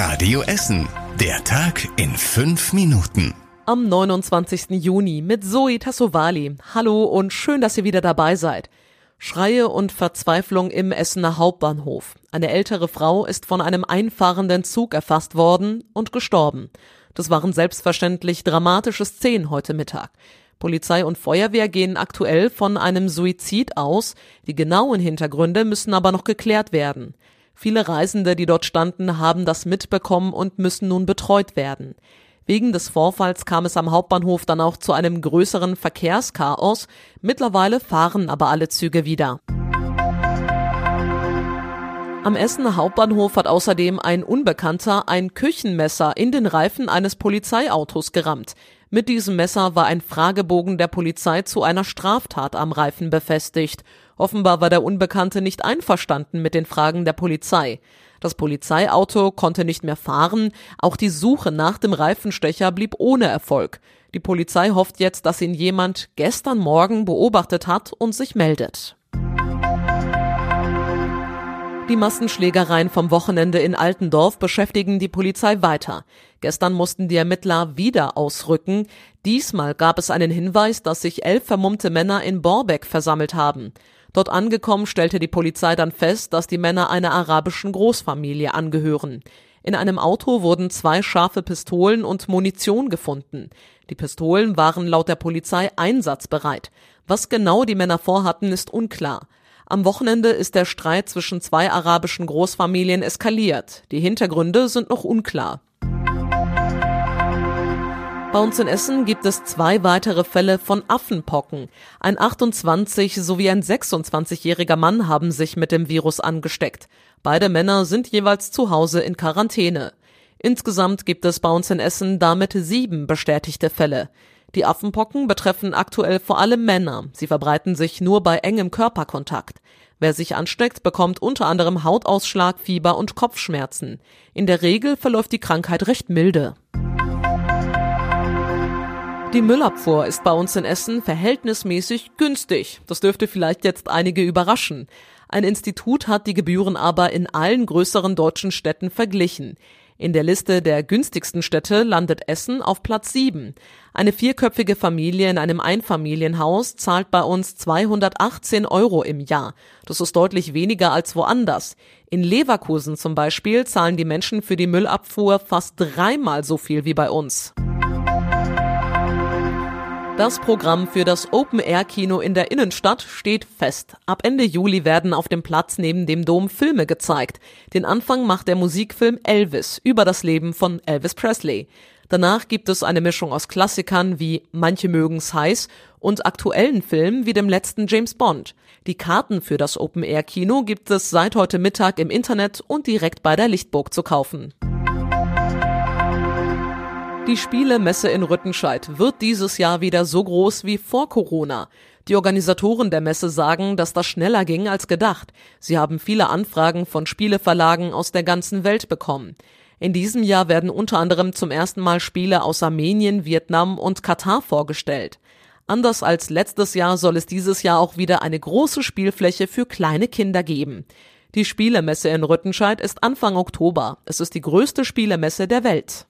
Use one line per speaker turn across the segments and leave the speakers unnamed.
Radio Essen. Der Tag in fünf Minuten.
Am 29. Juni mit Zoe Tassovali. Hallo und schön, dass ihr wieder dabei seid. Schreie und Verzweiflung im Essener Hauptbahnhof. Eine ältere Frau ist von einem einfahrenden Zug erfasst worden und gestorben. Das waren selbstverständlich dramatische Szenen heute Mittag. Polizei und Feuerwehr gehen aktuell von einem Suizid aus. Die genauen Hintergründe müssen aber noch geklärt werden. Viele Reisende, die dort standen, haben das mitbekommen und müssen nun betreut werden. Wegen des Vorfalls kam es am Hauptbahnhof dann auch zu einem größeren Verkehrschaos. Mittlerweile fahren aber alle Züge wieder. Am Essener Hauptbahnhof hat außerdem ein Unbekannter ein Küchenmesser in den Reifen eines Polizeiautos gerammt. Mit diesem Messer war ein Fragebogen der Polizei zu einer Straftat am Reifen befestigt. Offenbar war der Unbekannte nicht einverstanden mit den Fragen der Polizei. Das Polizeiauto konnte nicht mehr fahren, auch die Suche nach dem Reifenstecher blieb ohne Erfolg. Die Polizei hofft jetzt, dass ihn jemand gestern Morgen beobachtet hat und sich meldet. Die Massenschlägereien vom Wochenende in Altendorf beschäftigen die Polizei weiter. Gestern mussten die Ermittler wieder ausrücken. Diesmal gab es einen Hinweis, dass sich elf vermummte Männer in Borbeck versammelt haben. Dort angekommen stellte die Polizei dann fest, dass die Männer einer arabischen Großfamilie angehören. In einem Auto wurden zwei scharfe Pistolen und Munition gefunden. Die Pistolen waren laut der Polizei einsatzbereit. Was genau die Männer vorhatten, ist unklar. Am Wochenende ist der Streit zwischen zwei arabischen Großfamilien eskaliert. Die Hintergründe sind noch unklar. Bei uns in Essen gibt es zwei weitere Fälle von Affenpocken. Ein 28 sowie ein 26-jähriger Mann haben sich mit dem Virus angesteckt. Beide Männer sind jeweils zu Hause in Quarantäne. Insgesamt gibt es bei uns in Essen damit sieben bestätigte Fälle. Die Affenpocken betreffen aktuell vor allem Männer. Sie verbreiten sich nur bei engem Körperkontakt. Wer sich ansteckt, bekommt unter anderem Hautausschlag, Fieber und Kopfschmerzen. In der Regel verläuft die Krankheit recht milde. Die Müllabfuhr ist bei uns in Essen verhältnismäßig günstig. Das dürfte vielleicht jetzt einige überraschen. Ein Institut hat die Gebühren aber in allen größeren deutschen Städten verglichen. In der Liste der günstigsten Städte landet Essen auf Platz 7. Eine vierköpfige Familie in einem Einfamilienhaus zahlt bei uns 218 Euro im Jahr. Das ist deutlich weniger als woanders. In Leverkusen zum Beispiel zahlen die Menschen für die Müllabfuhr fast dreimal so viel wie bei uns. Das Programm für das Open-Air-Kino in der Innenstadt steht fest. Ab Ende Juli werden auf dem Platz neben dem Dom Filme gezeigt. Den Anfang macht der Musikfilm Elvis über das Leben von Elvis Presley. Danach gibt es eine Mischung aus Klassikern wie Manche mögen's heiß und aktuellen Filmen wie dem letzten James Bond. Die Karten für das Open-Air-Kino gibt es seit heute Mittag im Internet und direkt bei der Lichtburg zu kaufen. Die Spielemesse in Rüttenscheid wird dieses Jahr wieder so groß wie vor Corona. Die Organisatoren der Messe sagen, dass das schneller ging als gedacht. Sie haben viele Anfragen von Spieleverlagen aus der ganzen Welt bekommen. In diesem Jahr werden unter anderem zum ersten Mal Spiele aus Armenien, Vietnam und Katar vorgestellt. Anders als letztes Jahr soll es dieses Jahr auch wieder eine große Spielfläche für kleine Kinder geben. Die Spielemesse in Rüttenscheid ist Anfang Oktober. Es ist die größte Spielemesse der Welt.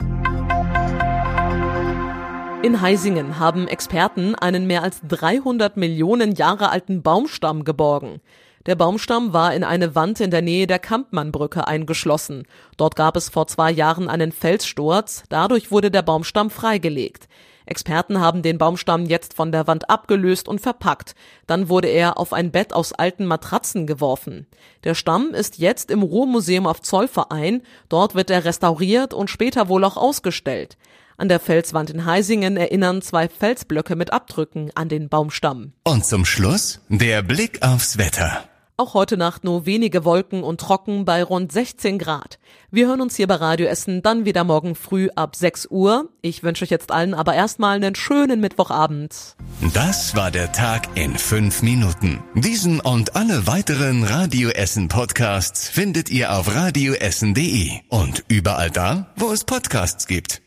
In Heisingen haben Experten einen mehr als 300 Millionen Jahre alten Baumstamm geborgen. Der Baumstamm war in eine Wand in der Nähe der Kampmannbrücke eingeschlossen. Dort gab es vor zwei Jahren einen Felssturz, dadurch wurde der Baumstamm freigelegt. Experten haben den Baumstamm jetzt von der Wand abgelöst und verpackt. Dann wurde er auf ein Bett aus alten Matratzen geworfen. Der Stamm ist jetzt im Ruhrmuseum auf Zollverein. Dort wird er restauriert und später wohl auch ausgestellt. An der Felswand in Heisingen erinnern zwei Felsblöcke mit Abdrücken an den Baumstamm.
Und zum Schluss der Blick aufs Wetter.
Auch heute Nacht nur wenige Wolken und trocken bei rund 16 Grad. Wir hören uns hier bei Radio Essen dann wieder morgen früh ab 6 Uhr. Ich wünsche euch jetzt allen aber erstmal einen schönen Mittwochabend.
Das war der Tag in fünf Minuten. Diesen und alle weiteren Radio Essen Podcasts findet ihr auf radioessen.de und überall da, wo es Podcasts gibt.